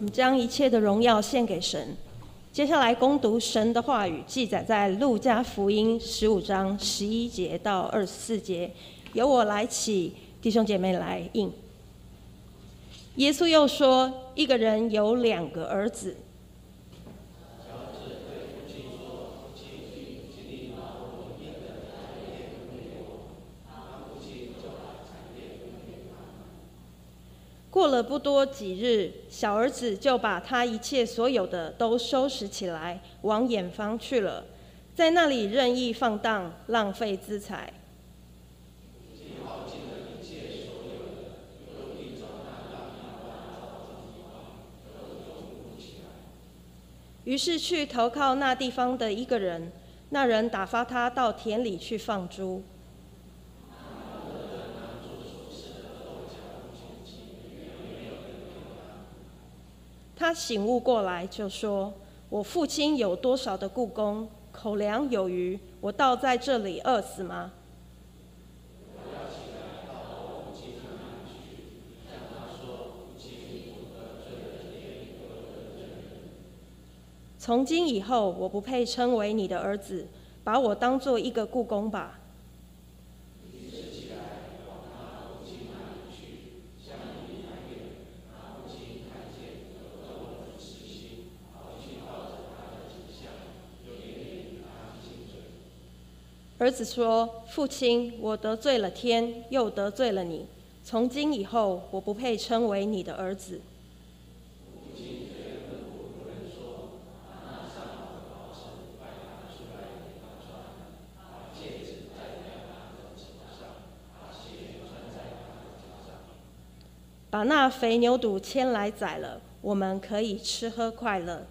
我们将一切的荣耀献给神。接下来攻读神的话语，记载在路加福音十五章十一节到二十四节。由我来起，弟兄姐妹来应。耶稣又说：“一个人有两个儿子。”过了不多几日，小儿子就把他一切所有的都收拾起来，往远方去了，在那里任意放荡，浪费资财。于是去投靠那地方的一个人，那人打发他到田里去放猪。他醒悟过来，就说：“我父亲有多少的故宫，口粮有余，我倒在这里饿死吗？”从今以后，我不配称为你的儿子，把我当做一个故宫吧。儿子说：“父亲，我得罪了天，又得罪了你。从今以后，我不配称为你的儿子。”把那肥牛肚牵来宰了，我们可以吃喝快乐。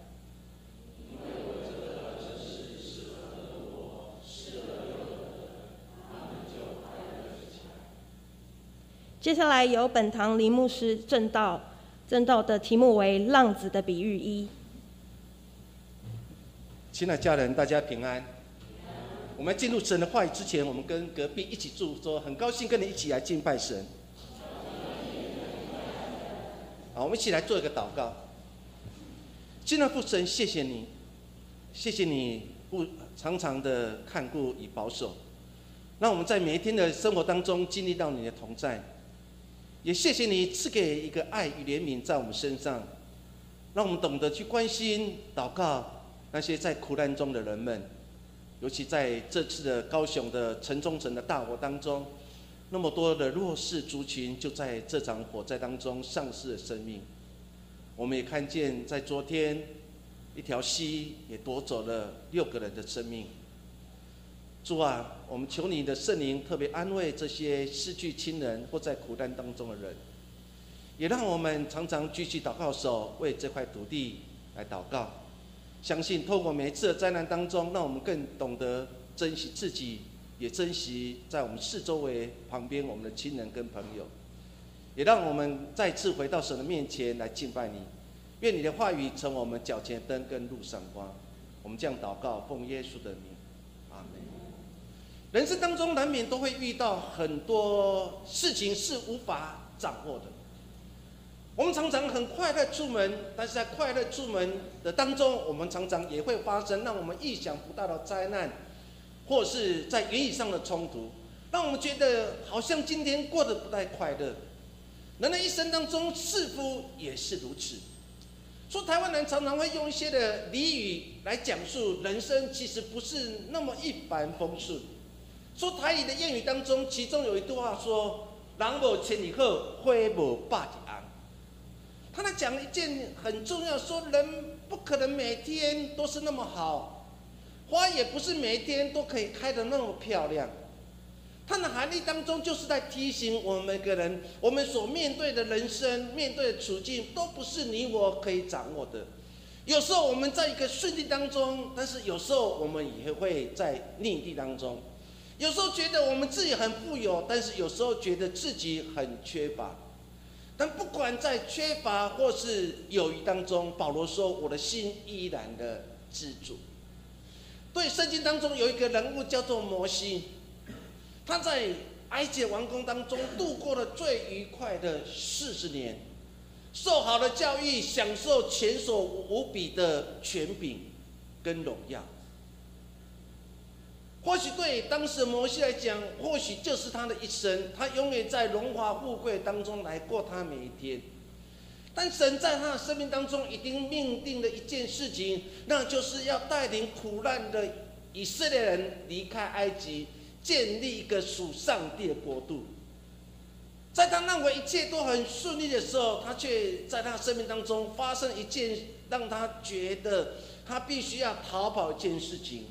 接下来由本堂林牧师正道，正道的题目为“浪子的比喻一”。亲爱的家人，大家平安。我们进入神的话语之前，我们跟隔壁一起祝说，很高兴跟你一起来敬拜神。好，我们一起来做一个祷告。亲爱的父神，谢谢你，谢谢你不常常的看顾与保守，让我们在每一天的生活当中经历到你的同在。也谢谢你赐给一个爱与怜悯在我们身上，让我们懂得去关心、祷告那些在苦难中的人们，尤其在这次的高雄的城中城的大火当中，那么多的弱势族群就在这场火灾当中丧失了生命。我们也看见，在昨天，一条溪也夺走了六个人的生命。主啊，我们求你的圣灵特别安慰这些失去亲人或在苦难当中的人，也让我们常常举起祷告手为这块土地来祷告。相信透过每一次的灾难当中，让我们更懂得珍惜自己，也珍惜在我们四周围旁边我们的亲人跟朋友，也让我们再次回到神的面前来敬拜你。愿你的话语成我们脚前灯跟路上光。我们这样祷告，奉耶稣的名。人生当中难免都会遇到很多事情是无法掌握的。我们常常很快乐出门，但是在快乐出门的当中，我们常常也会发生让我们意想不到的灾难，或是在言语上的冲突，让我们觉得好像今天过得不太快乐。人的一生当中似乎也是如此。说台湾人常常会用一些的俚语来讲述人生，其实不是那么一帆风顺。说台语的谚语当中，其中有一句话说：“人无千里鹤，花无百里安。”他在讲一件很重要，说人不可能每天都是那么好，花也不是每天都可以开得那么漂亮。它的含义当中，就是在提醒我们每个人，我们所面对的人生、面对的处境，都不是你我可以掌握的。有时候我们在一个顺境当中，但是有时候我们也会在逆境当中。有时候觉得我们自己很富有，但是有时候觉得自己很缺乏。但不管在缺乏或是有余当中，保罗说：“我的心依然的知足。”对，圣经当中有一个人物叫做摩西，他在埃及王宫当中度过了最愉快的四十年。受好的教育，享受前所无比的权柄跟荣耀。或许对当时的摩西来讲，或许就是他的一生，他永远在荣华富贵当中来过他每一天。但神在他的生命当中已经命定了一件事情，那就是要带领苦难的以色列人离开埃及，建立一个属上帝的国度。在他认为一切都很顺利的时候，他却在他生命当中发生一件让他觉得他必须要逃跑一件事情。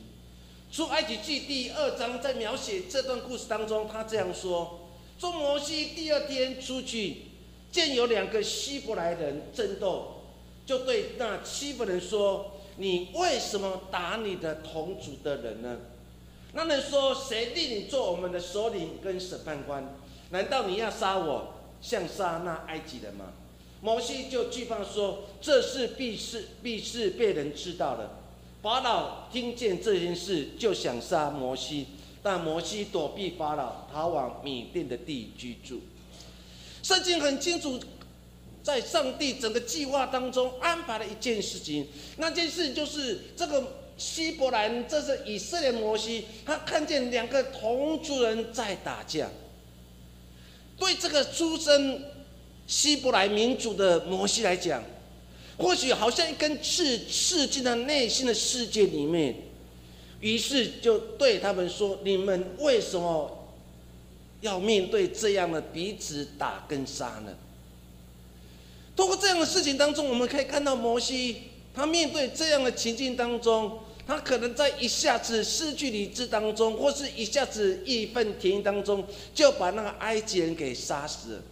出埃及记第二章在描写这段故事当中，他这样说：说摩西第二天出去，见有两个希伯来人争斗，就对那欺负人说：“你为什么打你的同族的人呢？”那人说：“谁令你做我们的首领跟审判官？难道你要杀我，像杀那埃及人吗？”摩西就惧怕说：“这事必是必是被人知道了。”法老听见这件事，就想杀摩西，但摩西躲避法老，逃往米甸的地居住。圣经很清楚，在上帝整个计划当中安排了一件事情，那件事就是这个希伯兰，这是以色列摩西，他看见两个同族人在打架。对这个出身希伯来民族的摩西来讲，或许好像一根刺刺进他内心的世界里面，于是就对他们说：“你们为什么要面对这样的彼此打跟杀呢？”通过这样的事情当中，我们可以看到摩西他面对这样的情境当中，他可能在一下子失去理智当中，或是一下子义愤填膺当中，就把那个埃及人给杀死了。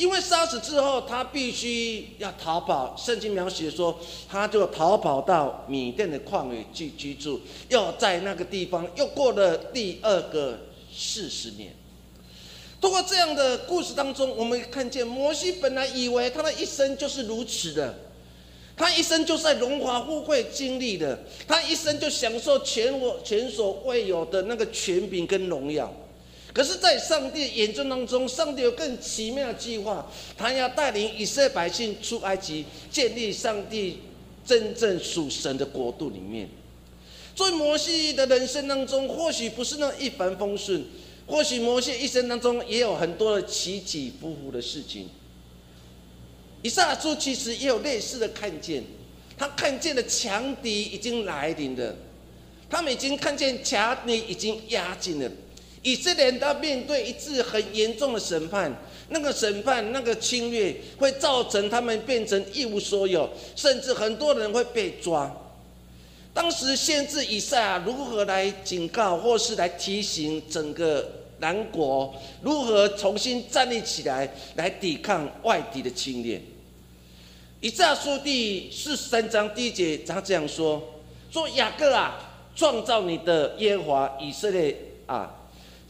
因为杀死之后，他必须要逃跑。圣经描写说，他就逃跑到米甸的旷野去居住，又在那个地方又过了第二个四十年。通过这样的故事当中，我们看见摩西本来以为他的一生就是如此的，他一生就在荣华富贵经历的，他一生就享受前我前所未有的那个权柄跟荣耀。可是，在上帝眼中当中，上帝有更奇妙的计划，他要带领以色列百姓出埃及，建立上帝真正属神的国度里面。在摩西的人生当中，或许不是那一帆风顺，或许摩西一生当中也有很多的起起伏伏的事情。以撒书其实也有类似的看见，他看见了强敌已经来临了，他们已经看见强敌已经压境了。以色列人面对一次很严重的审判，那个审判、那个侵略，会造成他们变成一无所有，甚至很多人会被抓。当时先知以赛亚如何来警告，或是来提醒整个南国，如何重新站立起来，来抵抗外敌的侵略？以赛亚书第四十三章第一节，他这样说：说雅各啊，创造你的耶和华以色列啊。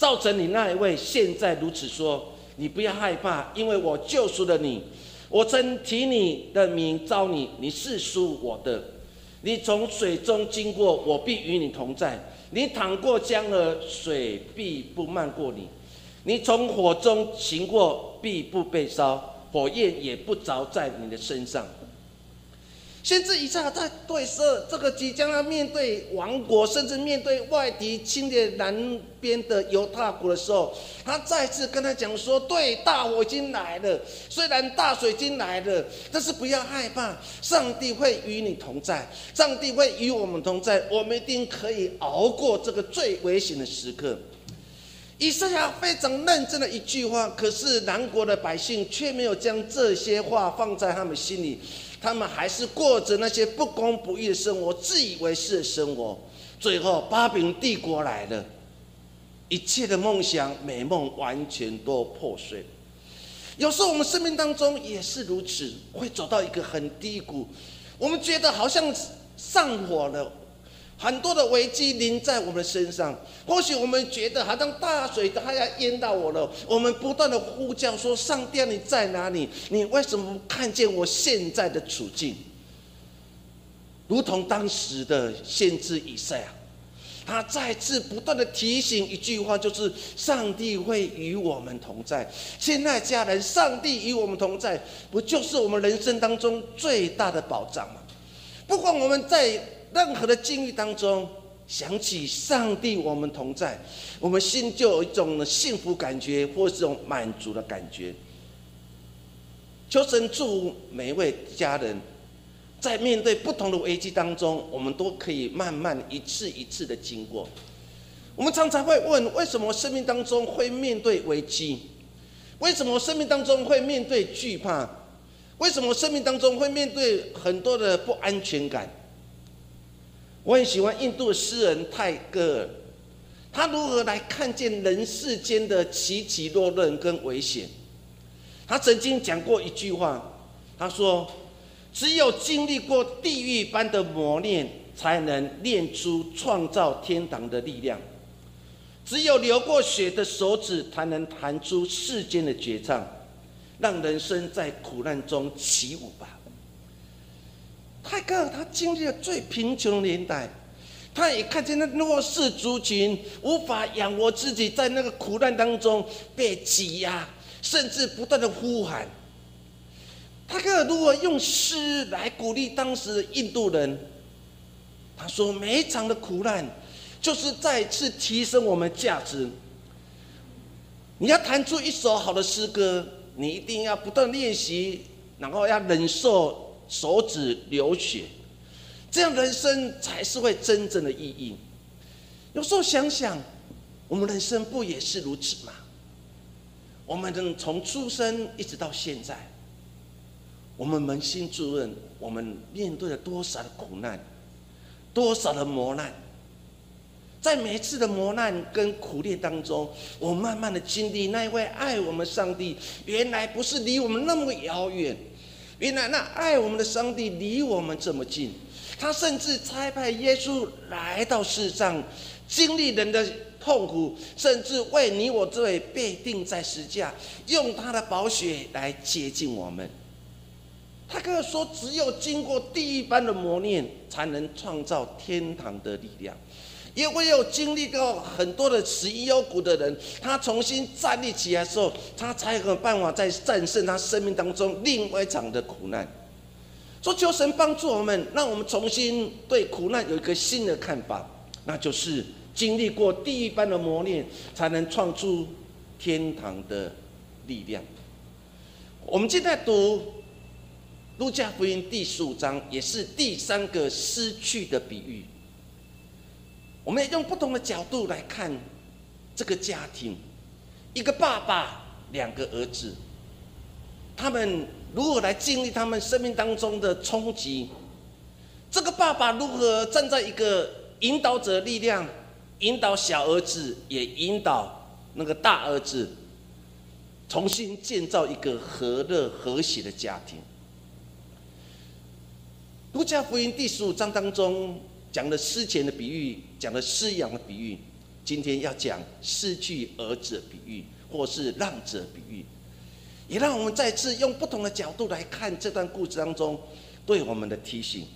造成你那一位现在如此说，你不要害怕，因为我救赎了你。我曾提你的名招你，你是属我的。你从水中经过，我必与你同在。你淌过江河，水必不漫过你。你从火中行过，必不被烧，火焰也不着在你的身上。先知以下在对设这个即将要面对亡国，甚至面对外敌侵略南边的犹大国的时候，他再次跟他讲说：“对，大火已经来了，虽然大水已经来了，但是不要害怕，上帝会与你同在，上帝会与我们同在，我们一定可以熬过这个最危险的时刻。”以赛亚非常认真的一句话，可是南国的百姓却没有将这些话放在他们心里。他们还是过着那些不公不义的生活，自以为是的生活。最后，巴比伦帝国来了，一切的梦想美梦完全都破碎。有时候，我们生命当中也是如此，会走到一个很低谷，我们觉得好像上火了。很多的危机临在我们身上，或许我们觉得好像大水它要淹到我了，我们不断的呼叫说：“上帝，你在哪里？你为什么不看见我现在的处境？”如同当时的先知以赛亚，他再次不断的提醒一句话，就是上帝会与我们同在。亲爱家人，上帝与我们同在，不就是我们人生当中最大的保障吗？不管我们在任何的境遇当中，想起上帝我们同在，我们心就有一种幸福感觉，或是一种满足的感觉。求神祝每一位家人。在面对不同的危机当中，我们都可以慢慢一次一次的经过。我们常常会问：为什么生命当中会面对危机？为什么生命当中会面对惧怕？为什么生命当中会面对很多的不安全感？我很喜欢印度的诗人泰戈尔，他如何来看见人世间的起起落落跟危险？他曾经讲过一句话，他说。只有经历过地狱般的磨练，才能练出创造天堂的力量；只有流过血的手指，才能弹出世间的绝唱，让人生在苦难中起舞吧。泰戈尔他经历了最贫穷的年代，他也看见那弱势族群无法养活自己，在那个苦难当中被挤压，甚至不断的呼喊。他可如何用诗来鼓励当时的印度人？他说：“每一场的苦难，就是再次提升我们价值。你要弹出一首好的诗歌，你一定要不断练习，然后要忍受手指流血，这样人生才是会真正的意义。有时候想想，我们人生不也是如此吗？我们从出生一直到现在。”我们扪心自问，我们面对了多少的苦难，多少的磨难？在每一次的磨难跟苦练当中，我慢慢的经历那一位爱我们上帝，原来不是离我们那么遥远，原来那爱我们的上帝离我们这么近。他甚至差派耶稣来到世上，经历人的痛苦，甚至为你我这位被钉在石架，用他的宝血来接近我们。他可以说，只有经过地狱般的磨练，才能创造天堂的力量。也唯有经历过很多的死因幽谷的人，他重新站立起来时候，他才有办法在战胜他生命当中另外一场的苦难。说求神帮助我们，让我们重新对苦难有一个新的看法，那就是经历过地狱般的磨练，才能创出天堂的力量。我们现在读。路加福音第十五章也是第三个失去的比喻。我们也用不同的角度来看这个家庭：一个爸爸，两个儿子，他们如何来经历他们生命当中的冲击？这个爸爸如何站在一个引导者力量，引导小儿子，也引导那个大儿子，重新建造一个和乐和谐的家庭？路加福音第十五章当中讲的失钱的比喻，讲了失养的比喻。今天要讲失去儿子的比喻，或是让者比喻，也让我们再次用不同的角度来看这段故事当中对我们的提醒。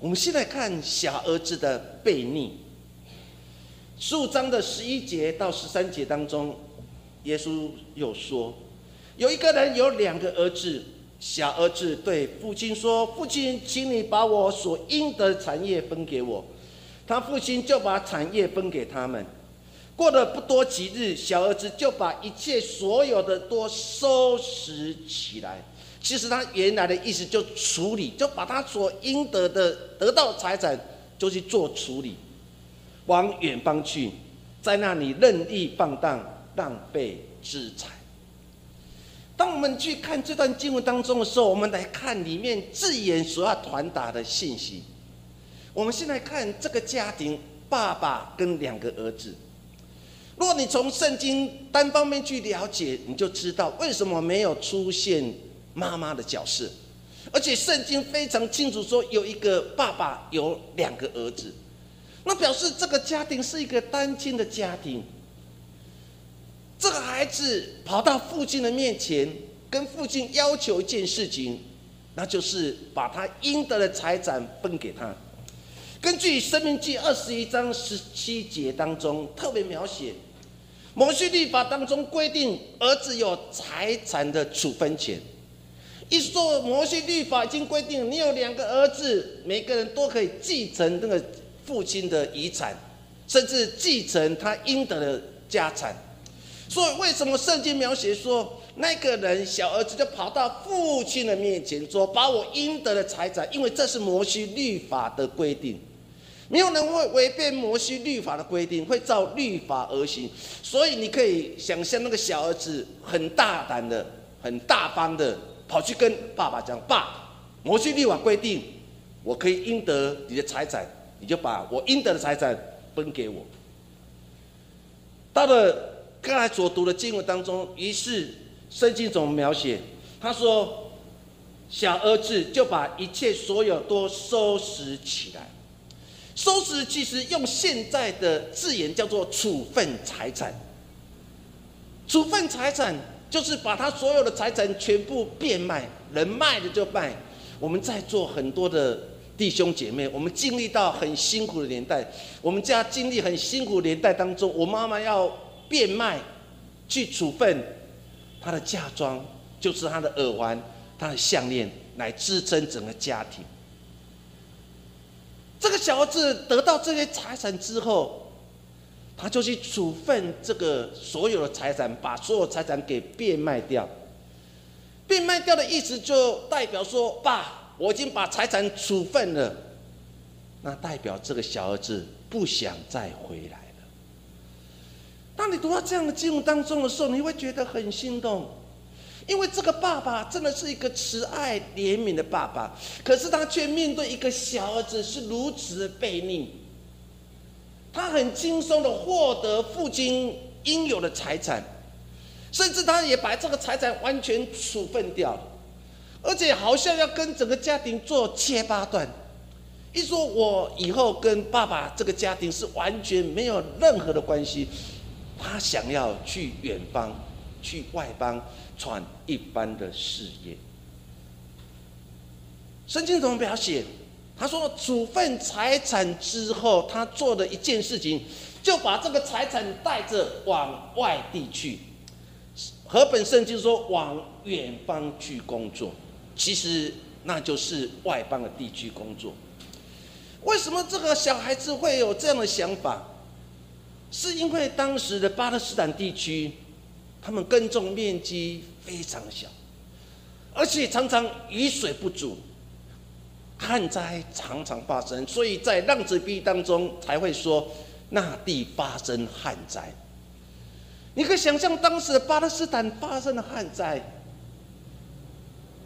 我们先来看小儿子的悖逆。十五章的十一节到十三节当中，耶稣又说，有一个人有两个儿子。小儿子对父亲说：“父亲，请你把我所应得的产业分给我。”他父亲就把产业分给他们。过了不多几日，小儿子就把一切所有的都收拾起来。其实他原来的意思就处理，就把他所应得的得到财产就去做处理，往远方去，在那里任意放荡，浪费资财。当我们去看这段经文当中的时候，我们来看里面字眼所要传达的信息。我们现在看这个家庭，爸爸跟两个儿子。如果你从圣经单方面去了解，你就知道为什么没有出现妈妈的角色，而且圣经非常清楚说有一个爸爸有两个儿子，那表示这个家庭是一个单亲的家庭。这个孩子跑到父亲的面前，跟父亲要求一件事情，那就是把他应得的财产分给他。根据《生命记》二十一章十七节当中特别描写，摩西律法当中规定，儿子有财产的处分权。一说摩西律法已经规定，你有两个儿子，每个人都可以继承那个父亲的遗产，甚至继承他应得的家产。所以，为什么圣经描写说那个人小儿子就跑到父亲的面前说：“把我应得的财产，因为这是摩西律法的规定。”没有人会违背摩西律法的规定，会照律法而行。所以你可以想象，那个小儿子很大胆的、很大方的跑去跟爸爸讲：“爸，摩西律法规定，我可以应得你的财产，你就把我应得的财产分给我。”到了刚才所读的经文当中，于是圣经怎么描写，他说：“小儿子就把一切所有都收拾起来。”收拾其实用现在的字眼叫做处分财产。处分财产就是把他所有的财产全部变卖，能卖的就卖。我们在座很多的弟兄姐妹，我们经历到很辛苦的年代，我们家经历很辛苦年代当中，我妈妈要变卖去处分她的嫁妆，就是她的耳环、她的项链，来支撑整个家庭。这个小儿子得到这些财产之后，他就去处分这个所有的财产，把所有财产给变卖掉。变卖掉的意思就代表说：“爸，我已经把财产处分了。”那代表这个小儿子不想再回来了。当你读到这样的经文当中的时候，你会觉得很心动。因为这个爸爸真的是一个慈爱怜悯的爸爸，可是他却面对一个小儿子是如此的悖逆。他很轻松的获得父亲应有的财产，甚至他也把这个财产完全处分掉，而且好像要跟整个家庭做切八段。一说我以后跟爸爸这个家庭是完全没有任何的关系，他想要去远方，去外邦。传一般的事业。圣经怎么描写？他说，处分财产之后，他做的一件事情，就把这个财产带着往外地去。和本圣经说往远方去工作，其实那就是外邦的地区工作。为什么这个小孩子会有这样的想法？是因为当时的巴勒斯坦地区。他们耕种面积非常小，而且常常雨水不足，旱灾常常发生，所以在浪子币当中才会说那地发生旱灾。你可以想象当时的巴勒斯坦发生了旱灾，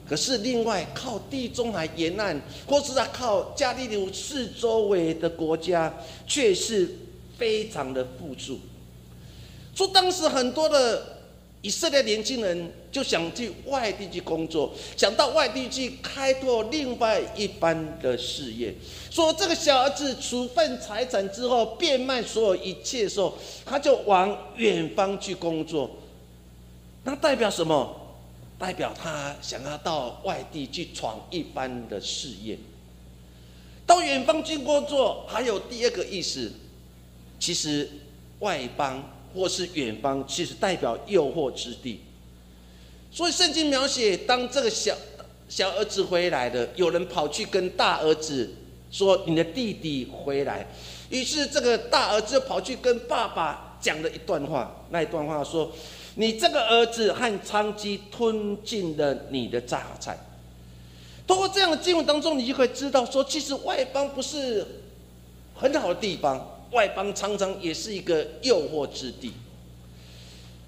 可是另外靠地中海沿岸或是在靠加利流四周围的国家却是非常的富庶，说当时很多的。以色列年轻人就想去外地去工作，想到外地去开拓另外一番的事业。说这个小儿子处分财产之后，变卖所有一切的时候，他就往远方去工作。那代表什么？代表他想要到外地去闯一番的事业。到远方去工作，还有第二个意思，其实外邦。或是远方，其实代表诱惑之地。所以圣经描写，当这个小小儿子回来了，有人跑去跟大儿子说：“你的弟弟回来。”于是这个大儿子就跑去跟爸爸讲了一段话。那一段话说：“你这个儿子和娼妓吞进了你的榨菜。”通过这样的经文当中，你就可以知道说，其实外邦不是很好的地方。外邦常常也是一个诱惑之地。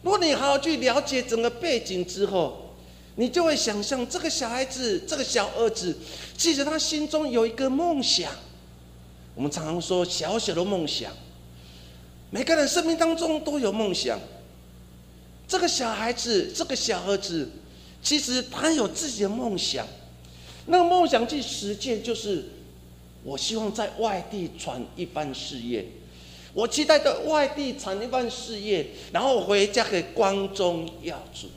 如果你好好去了解整个背景之后，你就会想象这个小孩子，这个小儿子，其实他心中有一个梦想。我们常常说小小的梦想，每个人生命当中都有梦想。这个小孩子，这个小儿子，其实他有自己的梦想。那个梦想去实践，就是。我希望在外地传一番事业，我期待在外地传一番事业，然后回家给光宗耀祖。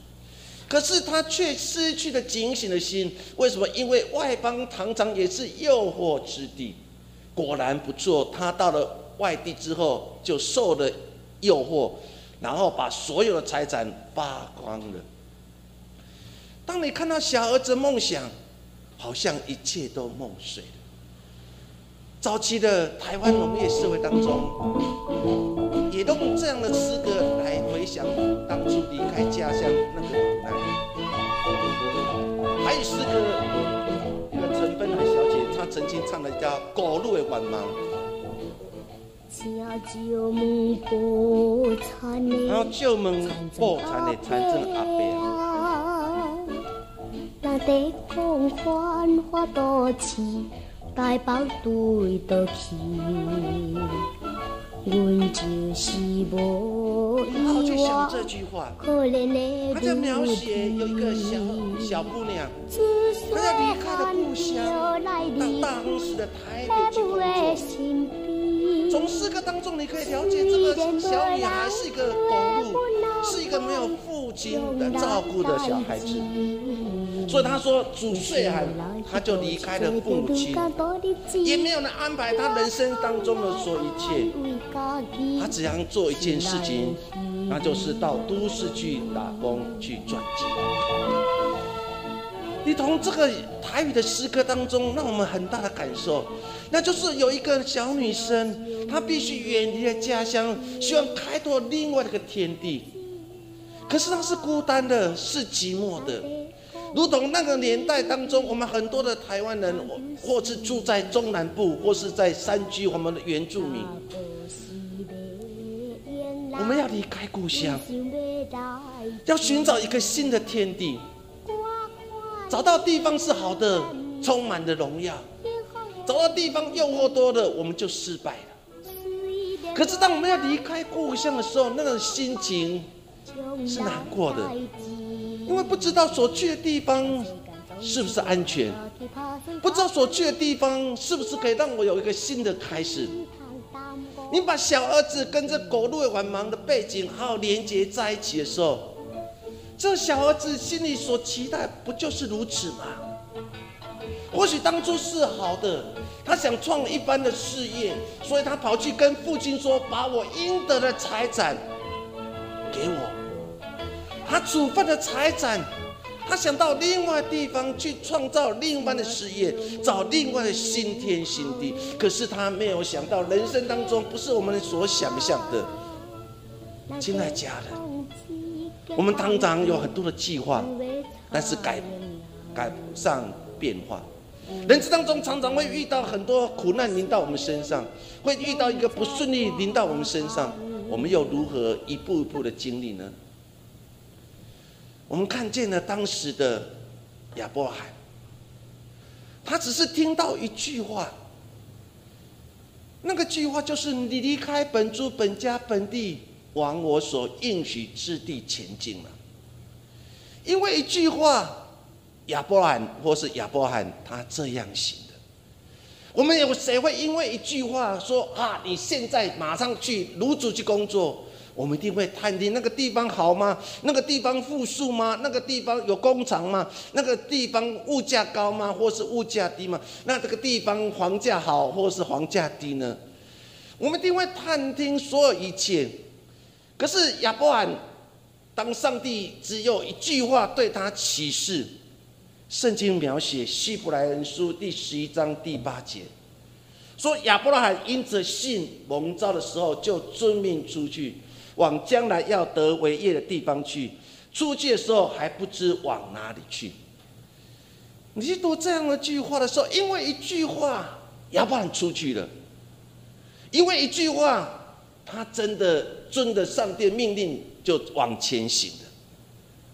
可是他却失去了警醒的心，为什么？因为外邦常常也是诱惑之地，果然不错。他到了外地之后，就受了诱惑，然后把所有的财产花光了。当你看到小儿子梦想，好像一切都梦碎。早期的台湾农业社会当中，也都用这样的诗歌来回想当初离开家乡那个苦难。还有诗歌，一个陈芬兰小姐，她曾经唱了一叫《狗路的晚盲》。然后旧门破残的残证阿伯。那得空欢花多起。大包堆倒去，阮就是无依我。可怜的他在描写有一个小小姑娘，她要离开了故乡，到大都市的台北去工作。从诗歌当中，你可以了解这个小女孩是一个狗路，是一个没有父亲的照顾的小孩子。所以他说，主岁寒，他就离开了父亲，也没有人安排他人生当中的所有一切。他只想做一件事情，那就是到都市去打工去赚钱。你从这个台语的诗歌当中，让我们很大的感受，那就是有一个小女生，她必须远离了家乡，希望开拓另外一个天地。可是她是孤单的，是寂寞的。如同那个年代当中，我们很多的台湾人，或是住在中南部，或是在山区，我们的原住民，我们要离开故乡，要寻找一个新的天地，找到地方是好的，充满的荣耀；找到地方诱惑多的，我们就失败了。可是当我们要离开故乡的时候，那个心情是难过的。因为不知道所去的地方是不是安全，不知道所去的地方是不是可以让我有一个新的开始。你把小儿子跟这狗路晚忙的背景好好连接在一起的时候，这小儿子心里所期待不就是如此吗？或许当初是好的，他想创一番的事业，所以他跑去跟父亲说：“把我应得的财产给我。”他处分的财产，他想到另外地方去创造另外的事业，找另外的新天新地。可是他没有想到，人生当中不是我们所想象的。亲爱家人，我们常常有很多的计划，但是改改不上变化。人生当中常常会遇到很多苦难临到我们身上，会遇到一个不顺利临到我们身上，我们又如何一步一步的经历呢？我们看见了当时的亚伯拉罕，他只是听到一句话，那个句话就是“你离开本族本家本地，往我所应许之地前进了。”因为一句话，亚伯罕或是亚伯罕他这样行的。我们有谁会因为一句话说啊，你现在马上去卤煮去工作？我们一定会探听那个地方好吗？那个地方富庶吗？那个地方有工厂吗？那个地方物价高吗？或是物价低吗？那这个地方房价好或是房价低呢？我们一定会探听所有一切。可是亚伯罕，当上帝只有一句话对他启示，圣经描写希伯来人书第十一章第八节，说亚伯拉罕因着信蒙召的时候，就遵命出去。往将来要得为业的地方去，出去的时候还不知往哪里去。你去读这样的句话的时候，因为一句话，亚伯罕出去了；因为一句话，他真的遵着上帝命令就往前行了，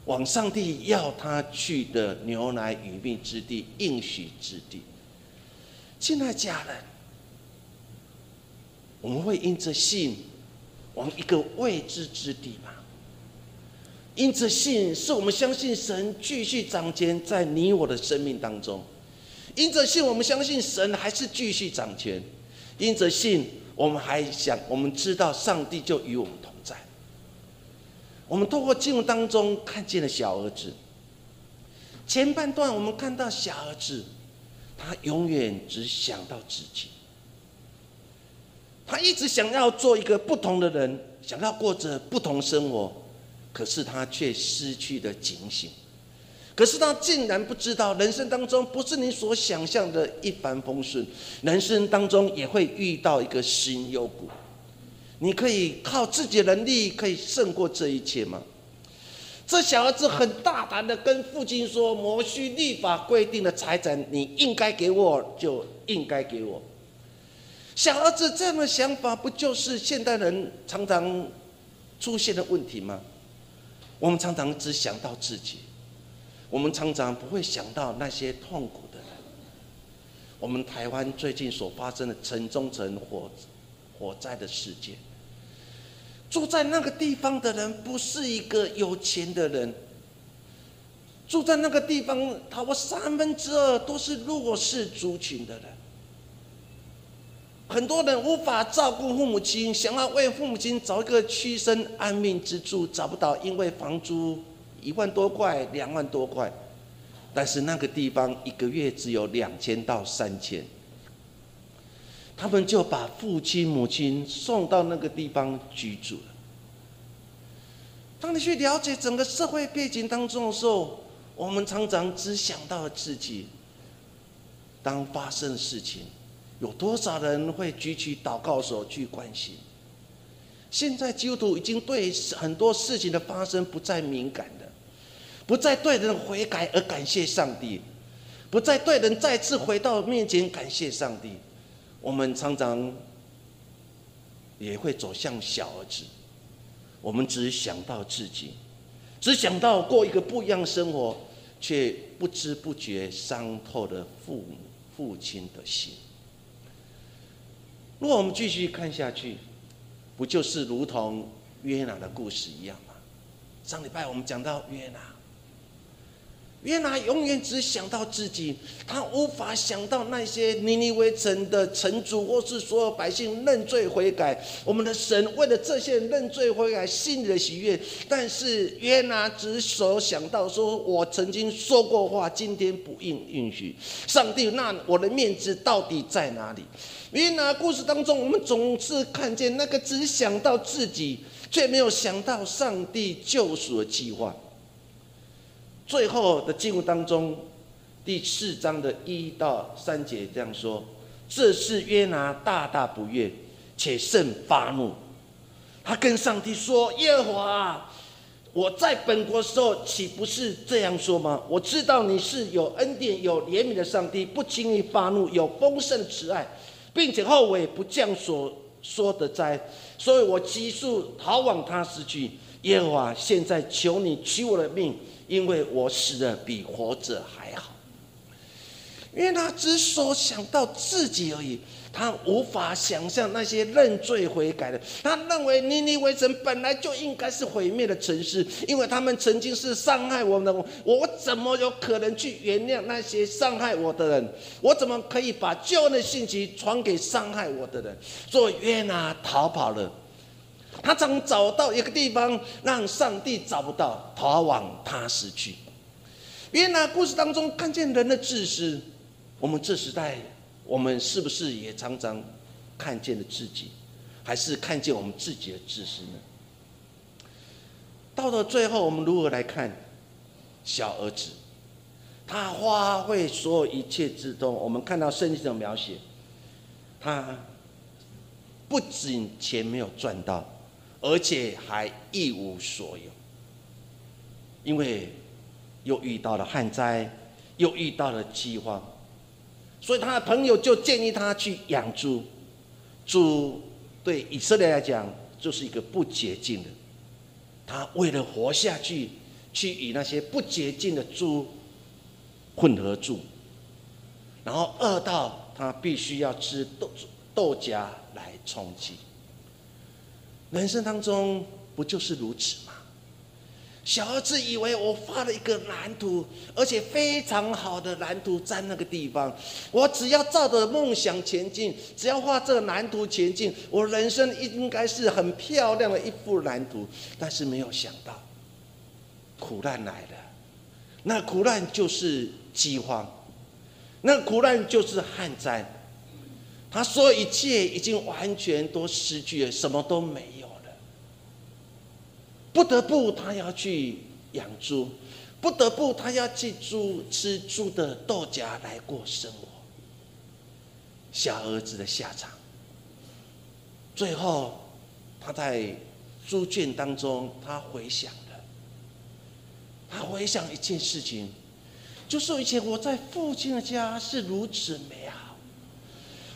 往上帝要他去的牛奶与蜜之地、应许之地。亲爱家人，我们会因着信。往一个未知之地吗，因着信是我们相信神继续掌权在你我的生命当中；因着信，我们相信神还是继续掌权；因着信，我们还想我们知道上帝就与我们同在。我们透过经文当中看见了小儿子，前半段我们看到小儿子，他永远只想到自己，他一直想要做一个不同的人，想要过着不同生活，可是他却失去了警醒。可是他竟然不知道，人生当中不是你所想象的一帆风顺，人生当中也会遇到一个心幽谷。你可以靠自己的能力可以胜过这一切吗？这小儿子很大胆的跟父亲说：“摩须立法规定的财产，你应该给我，就应该给我。”小儿子这样的想法，不就是现代人常常出现的问题吗？我们常常只想到自己。我们常常不会想到那些痛苦的人。我们台湾最近所发生的城中城火火灾的事件，住在那个地方的人不是一个有钱的人，住在那个地方，他我三分之二都是弱势族群的人。很多人无法照顾父母亲，想要为父母亲找一个屈身安命之处，找不到，因为房租。一万多块，两万多块，但是那个地方一个月只有两千到三千，他们就把父亲母亲送到那个地方居住了。当你去了解整个社会背景当中的时候，我们常常只想到了自己。当发生的事情，有多少人会举起祷告手去关心？现在基督徒已经对很多事情的发生不再敏感。不再对人悔改而感谢上帝，不再对人再次回到面前感谢上帝，我们常常也会走向小儿子。我们只想到自己，只想到过一个不一样的生活，却不知不觉伤透了父母父亲的心。如果我们继续看下去，不就是如同约拿的故事一样吗？上礼拜我们讲到约拿。约拿永远只想到自己，他无法想到那些尼尼微城的城主或是所有百姓认罪悔改。我们的神为了这些人认罪悔改，心里的喜悦。但是约拿只所想到说：“我曾经说过话，今天不应允许。”上帝，那我的面子到底在哪里？约拿故事当中，我们总是看见那个只想到自己，却没有想到上帝救赎的计划。最后的经文当中，第四章的一到三节这样说：这是约拿大大不悦，且甚发怒。他跟上帝说：“耶和华，我在本国时候岂不是这样说吗？我知道你是有恩典、有怜悯的上帝，不轻易发怒，有丰盛慈爱，并且后悔不降所说的灾，所以我急速逃往他失去。耶和华，现在求你取我的命。”因为我死的比活着还好，因为他只所想到自己而已，他无法想象那些认罪悔改的。他认为尼尼微城本来就应该是毁灭的城市，因为他们曾经是伤害我们的。我怎么有可能去原谅那些伤害我的人？我怎么可以把救恩的信息传给伤害我的人？所以约拿逃跑了。他曾找到一个地方，让上帝找不到，逃往他失去。约拿故事当中看见人的自私，我们这时代，我们是不是也常常看见了自己，还是看见我们自己的自私呢？到了最后，我们如何来看小儿子？他花费所有一切之中，我们看到圣经的描写，他不仅钱没有赚到。而且还一无所有，因为又遇到了旱灾，又遇到了饥荒，所以他的朋友就建议他去养猪。猪对以色列来讲就是一个不洁净的，他为了活下去，去与那些不洁净的猪混合住，然后饿到他必须要吃豆豆荚来充饥。人生当中不就是如此吗？小儿子以为我画了一个蓝图，而且非常好的蓝图在那个地方，我只要照着梦想前进，只要画这个蓝图前进，我人生应该是很漂亮的一幅蓝图。但是没有想到，苦难来了，那苦难就是饥荒，那苦难就是旱灾。他所有一切已经完全都失去了，什么都没，不得不他要去养猪，不得不他要去猪吃猪的豆荚来过生活。小儿子的下场，最后他在猪圈当中，他回想了，他回想一件事情，就是以前我在父亲的家是如此美好，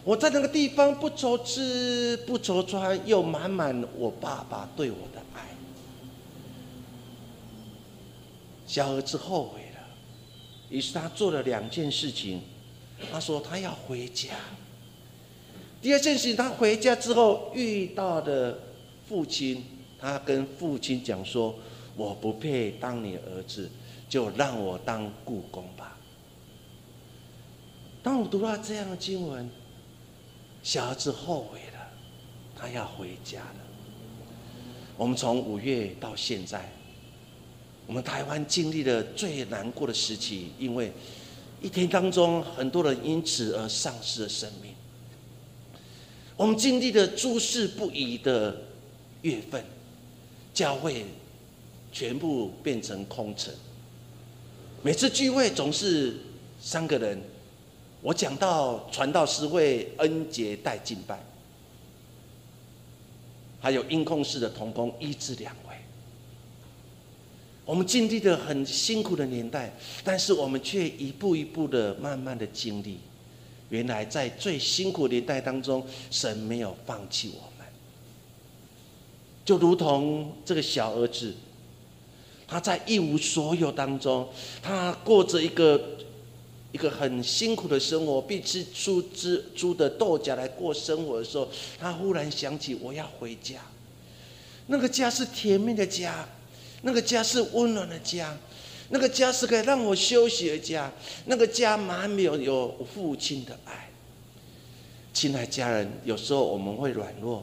我在那个地方不愁吃不愁穿，又满满我爸爸对我的爱。小儿子后悔了，于是他做了两件事情，他说他要回家。第二件事情，他回家之后遇到的父亲，他跟父亲讲说：“我不配当你儿子，就让我当故宫吧。”当我读到这样的经文，小儿子后悔了，他要回家了。我们从五月到现在，我们台湾经历了最难过的时期，因为一天当中很多人因此而丧失了生命。我们经历了诸事不宜的月份，教会全部变成空城。每次聚会总是三个人，我讲到传道师会恩节带敬拜，还有音控室的童工一至两。我们经历了很辛苦的年代，但是我们却一步一步的慢慢的经历。原来在最辛苦年代当中，神没有放弃我们，就如同这个小儿子，他在一无所有当中，他过着一个一个很辛苦的生活，必吃出猪猪的豆荚来过生活的时候，他忽然想起我要回家，那个家是甜蜜的家，那个家是温暖的家。那个家是可以让我休息的家，那个家满没有有父亲的爱。亲爱家人，有时候我们会软弱，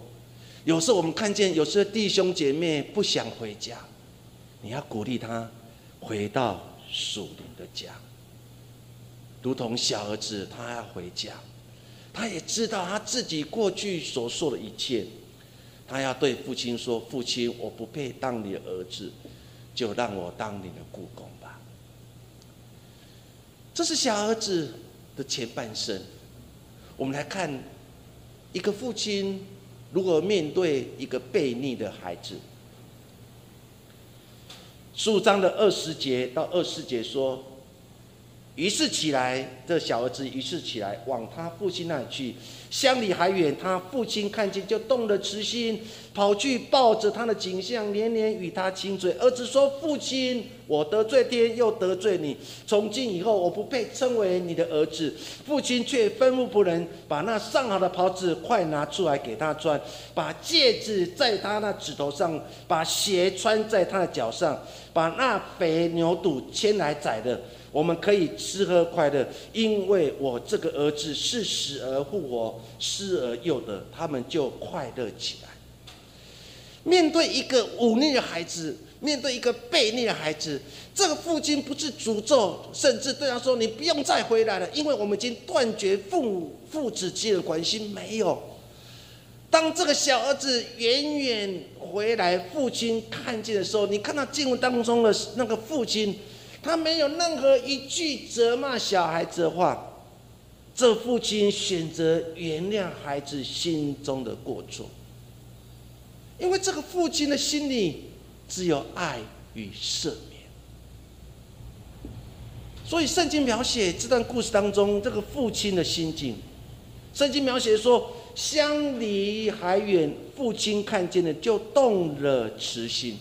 有时候我们看见有时候弟兄姐妹不想回家，你要鼓励他回到属灵的家，如同小儿子他要回家，他也知道他自己过去所受的一切，他要对父亲说：“父亲，我不配当你的儿子。”就让我当你的故宫吧。这是小儿子的前半生。我们来看一个父亲如何面对一个悖逆的孩子。十五章的二十节到二十节说。于是起来，这小儿子于是起来，往他父亲那里去。乡里还远，他父亲看见就动了慈心，跑去抱着他的景象，连连与他亲嘴。儿子说：“父亲，我得罪天，又得罪你，从今以后我不配称为你的儿子。”父亲却吩咐仆人把那上好的袍子快拿出来给他穿，把戒指在他那指头上，把鞋穿在他的脚上，把那肥牛肚牵来宰的。我们可以吃喝快乐，因为我这个儿子是死而复活，失而又得，他们就快乐起来。面对一个忤逆的孩子，面对一个悖逆的孩子，这个父亲不是诅咒，甚至对他说：“你不用再回来了，因为我们已经断绝父父子之间的关系。”没有。当这个小儿子远远回来，父亲看见的时候，你看到经文当中的那个父亲。他没有任何一句责骂小孩子的话，这父亲选择原谅孩子心中的过错，因为这个父亲的心里只有爱与赦免。所以圣经描写这段故事当中，这个父亲的心境，圣经描写说，相离还远，父亲看见了就动了慈心。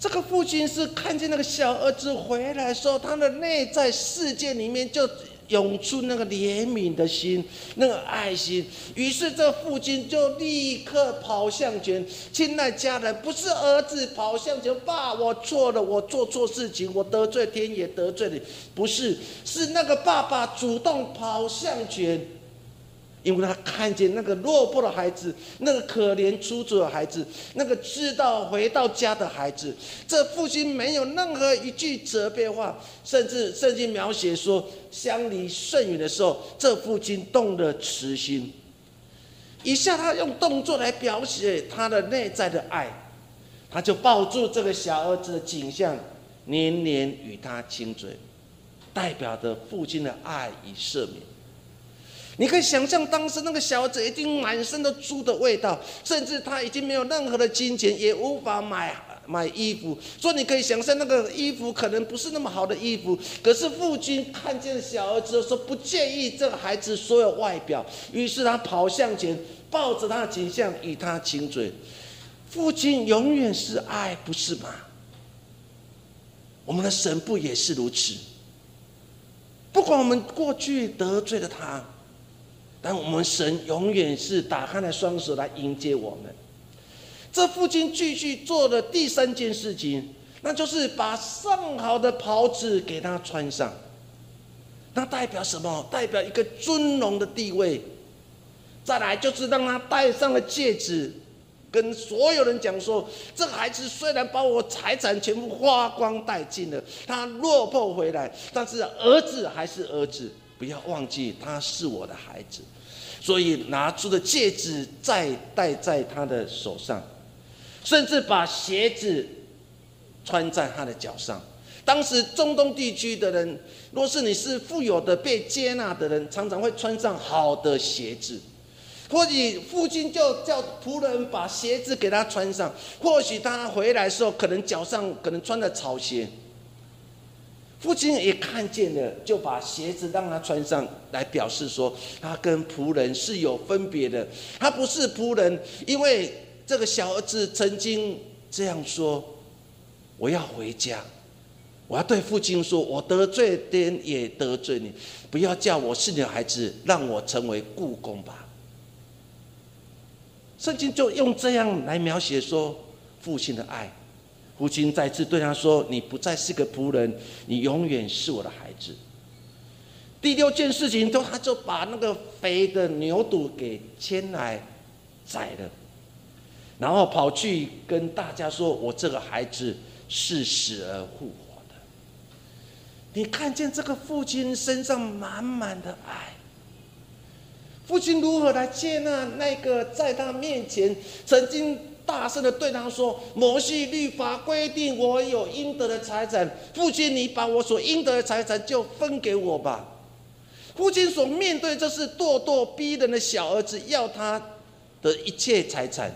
这个父亲是看见那个小儿子回来的时候，他的内在世界里面就涌出那个怜悯的心，那个爱心。于是这父亲就立刻跑向前，亲爱家人，不是儿子跑向前，爸，我错了，我做错事情，我得罪天也得罪你，不是，是那个爸爸主动跑向前，因为他看见那个落魄的孩子，那个可怜出走的孩子，那个知道回到家的孩子，这父亲没有任何一句责备话，甚至圣经描写说相离甚远的时候，这父亲动了慈心。以下他用动作来表写他的内在的爱，他就抱住这个小儿子的景象，年年与他亲嘴，代表着父亲的爱与赦免。你可以想象，当时那个小子已经满身的猪的味道，甚至他已经没有任何的金钱，也无法买买衣服。所以你可以想象，那个衣服可能不是那么好的衣服。可是父亲看见小儿子，说不介意这个孩子所有外表，于是他跑向前，抱着他的景象与他亲嘴。父亲永远是爱，不是吗？我们的神不也是如此？不管我们过去得罪了他。但我们神永远是打开了双手来迎接我们。这父亲继续做的第三件事情，那就是把上好的袍子给他穿上。那代表什么？代表一个尊荣的地位。再来就是让他戴上了戒指，跟所有人讲说：这孩子虽然把我财产全部花光殆尽了，他落魄回来，但是儿子还是儿子。不要忘记，他是我的孩子，所以拿出的戒指再戴在他的手上，甚至把鞋子穿在他的脚上。当时中东地区的人，若是你是富有的、被接纳的人，常常会穿上好的鞋子。或许父亲就叫仆人把鞋子给他穿上，或许他回来的时候，可能脚上可能穿的草鞋。父亲也看见了，就把鞋子让他穿上来，表示说他跟仆人是有分别的。他不是仆人，因为这个小儿子曾经这样说：“我要回家，我要对父亲说，我得罪天也得罪你，不要叫我是你的孩子，让我成为故宫吧。”圣经就用这样来描写说父亲的爱。父亲再次对他说：“你不再是个仆人，你永远是我的孩子。”第六件事情，就他就把那个肥的牛肚给牵来宰了，然后跑去跟大家说：“我这个孩子是死而复活的。”你看见这个父亲身上满满的爱，父亲如何来接纳那个在他面前曾经。大声的对他说：“摩西律法规定我有应得的财产，父亲，你把我所应得的财产就分给我吧。”父亲所面对这是咄咄逼人的小儿子要他的一切财产，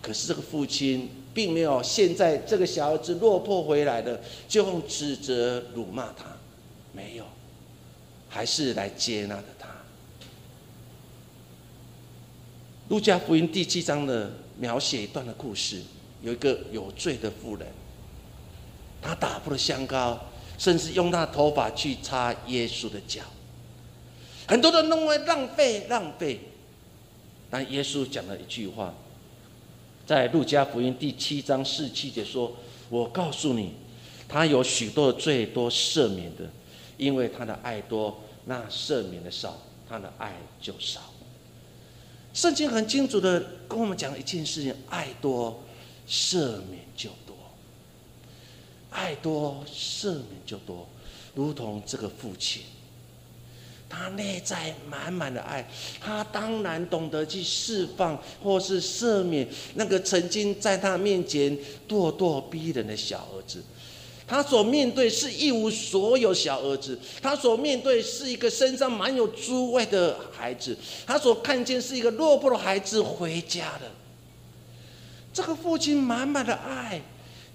可是这个父亲并没有现在这个小儿子落魄回来的就用指责辱骂他，没有，还是来接纳的他。路加福音第七章的。描写一段的故事，有一个有罪的妇人，她打破了香膏，甚至用她的头发去擦耶稣的脚。很多人认为浪费浪费，但耶稣讲了一句话，在路加福音第七章四七节说：“我告诉你，他有许多的罪多赦免的，因为他的爱多，那赦免的少，他的爱就少。”圣经很清楚的跟我们讲一件事情：爱多，赦免就多；爱多，赦免就多。如同这个父亲，他内在满满的爱，他当然懂得去释放或是赦免那个曾经在他面前咄咄逼人的小儿子。他所面对是一无所有小儿子，他所面对是一个身上满有诸味的孩子，他所看见是一个落魄的孩子回家的。这个父亲满满的爱，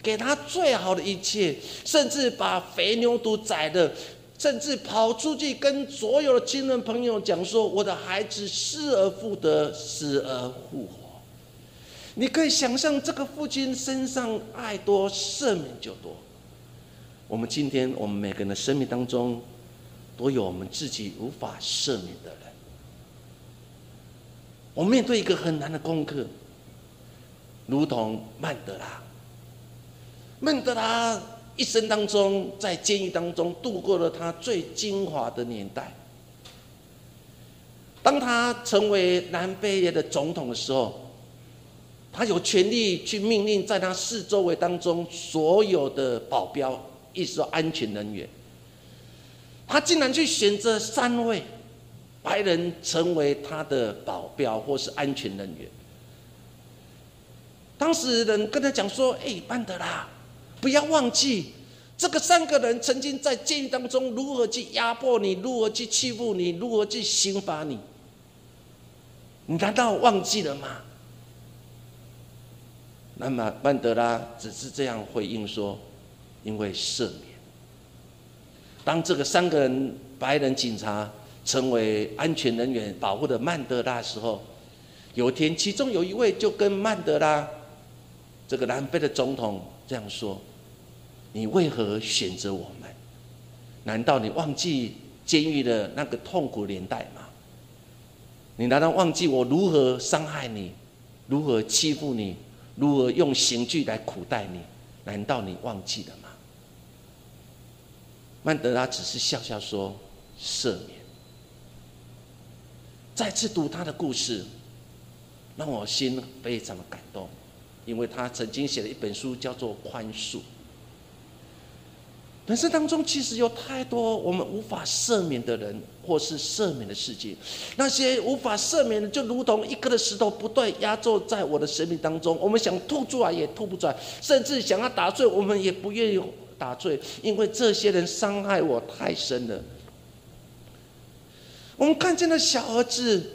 给他最好的一切，甚至把肥牛都宰了，甚至跑出去跟所有的亲人朋友讲说：“我的孩子失而复得，死而复活。”你可以想象，这个父亲身上爱多，赦免就多。我们今天，我们每个人的生命当中，都有我们自己无法赦免的人。我面对一个很难的功课，如同曼德拉。曼德拉一生当中，在监狱当中度过了他最精华的年代。当他成为南非的总统的时候，他有权利去命令在他四周围当中所有的保镖，意思说安全人员。他竟然去选择三位白人成为他的保镖或是安全人员。当时人跟他讲说：“哎，曼德拉，不要忘记。”这个三个人曾经在监狱当中如何去压迫你，如何去欺负你，如何去刑罚你？你难道忘记了吗？那么曼德拉只是这样回应说：“因为赦免。”当这个三个人白人警察成为安全人员保护的曼德拉时候，有一天，其中有一位就跟曼德拉这个南非的总统这样说。你为何选择我们？难道你忘记监狱的那个痛苦年代吗？你难道忘记我如何伤害你，如何欺负你，如何用刑具来苦待你？难道你忘记了吗？曼德拉只是笑笑说：“赦免。”再次读他的故事，让我心非常的感动，因为他曾经写了一本书，叫做《宽恕》。人生当中其实有太多我们无法赦免的人，或是赦免的事情。那些无法赦免的，就如同一颗的石头，不断压坐在我的生命当中。我们想吐出来也吐不出来，甚至想要打碎，我们也不愿意打醉，因为这些人伤害我太深了。我们看见了小儿子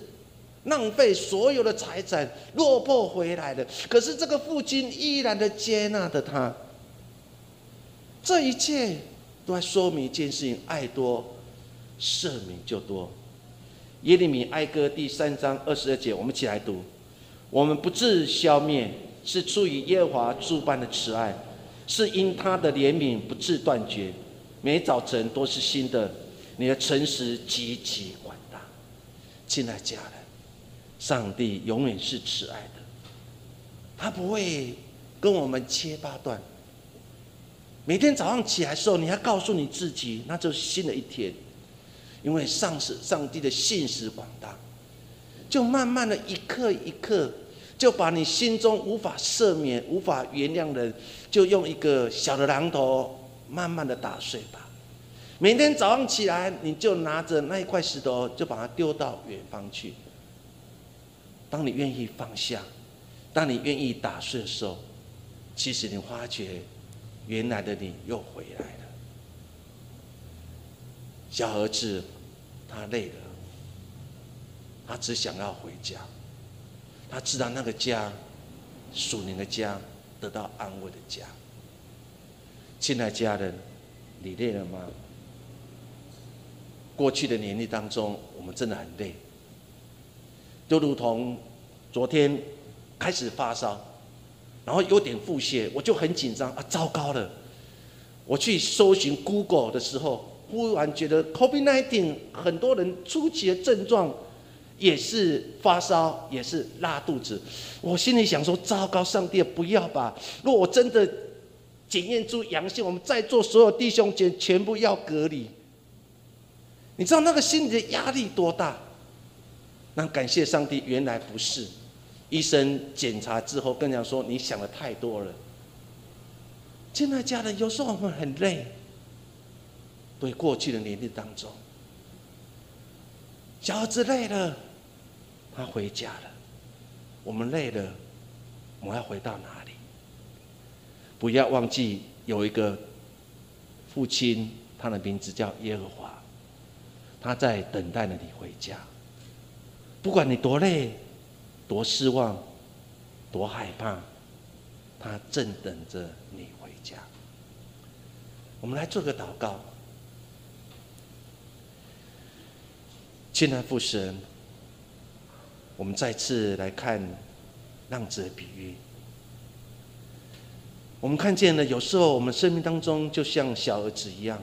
浪费所有的财产，落魄回来了，可是这个父亲依然的接纳着他。这一切都在说明一件事情：爱多，赦免就多。耶利米哀歌第三章二十二节，我们一起来读：我们不致消灭，是出于耶和华诸般的慈爱，是因他的怜悯不致断绝。每早晨都是新的，你的诚实极其广大。亲爱家人，上帝永远是慈爱的，他不会跟我们切八段。每天早上起来的时候，你要告诉你自己，那就是新的一天，因为上是上帝的信实广大，就慢慢的一刻一刻，就把你心中无法赦免、无法原谅的，就用一个小的榔头慢慢的打碎吧。每天早上起来，你就拿着那一块石头，就把它丢到远方去。当你愿意放下，当你愿意打碎的时候，其实你发觉。原来的你又回来了，小儿子，他累了，他只想要回家，他知道那个家，属灵的家，得到安慰的家。亲爱家人，你累了吗？过去的年历当中，我们真的很累，就如同昨天开始发烧。然后有点腹泻，我就很紧张啊！糟糕了，我去搜寻 Google 的时候，忽然觉得 COVID-19 很多人初期的症状也是发烧，也是拉肚子。我心里想说：糟糕，上帝不要吧！如果我真的检验出阳性，我们在座所有弟兄姐全部要隔离。你知道那个心理的压力多大？那感谢上帝，原来不是。医生检查之后，跟人说：“你想的太多了。”亲爱家人，有时候我们很累。对过去的年龄当中，小儿子累了，他回家了；我们累了，我们要回到哪里？不要忘记有一个父亲，他的名字叫耶和华，他在等待着你回家。不管你多累。多失望，多害怕，他正等着你回家。我们来做个祷告，亲爱父神，我们再次来看浪子的比喻。我们看见了，有时候我们生命当中就像小儿子一样，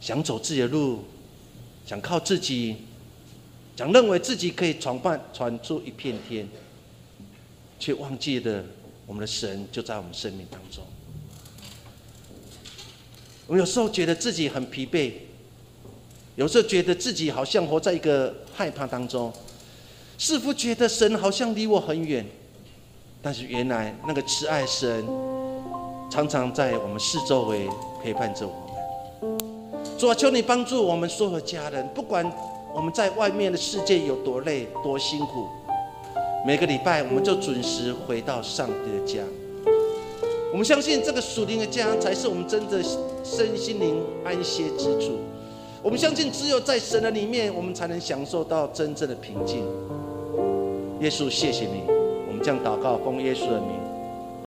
想走自己的路，想靠自己。想认为自己可以闯办闯出一片天，却忘记了我们的神就在我们生命当中。我们有时候觉得自己很疲惫，有时候觉得自己好像活在一个害怕当中，似乎觉得神好像离我很远。但是原来那个慈爱神，常常在我们四周围陪伴着我们。主啊，求你帮助我们所有家人，不管我们在外面的世界有多累、多辛苦，每个礼拜我们就准时回到上帝的家。我们相信这个属灵的家，才是我们真的身心灵安歇之处。我们相信，只有在神的里面，我们才能享受到真正的平静。耶稣，谢谢你。我们将祷告，奉耶稣的名。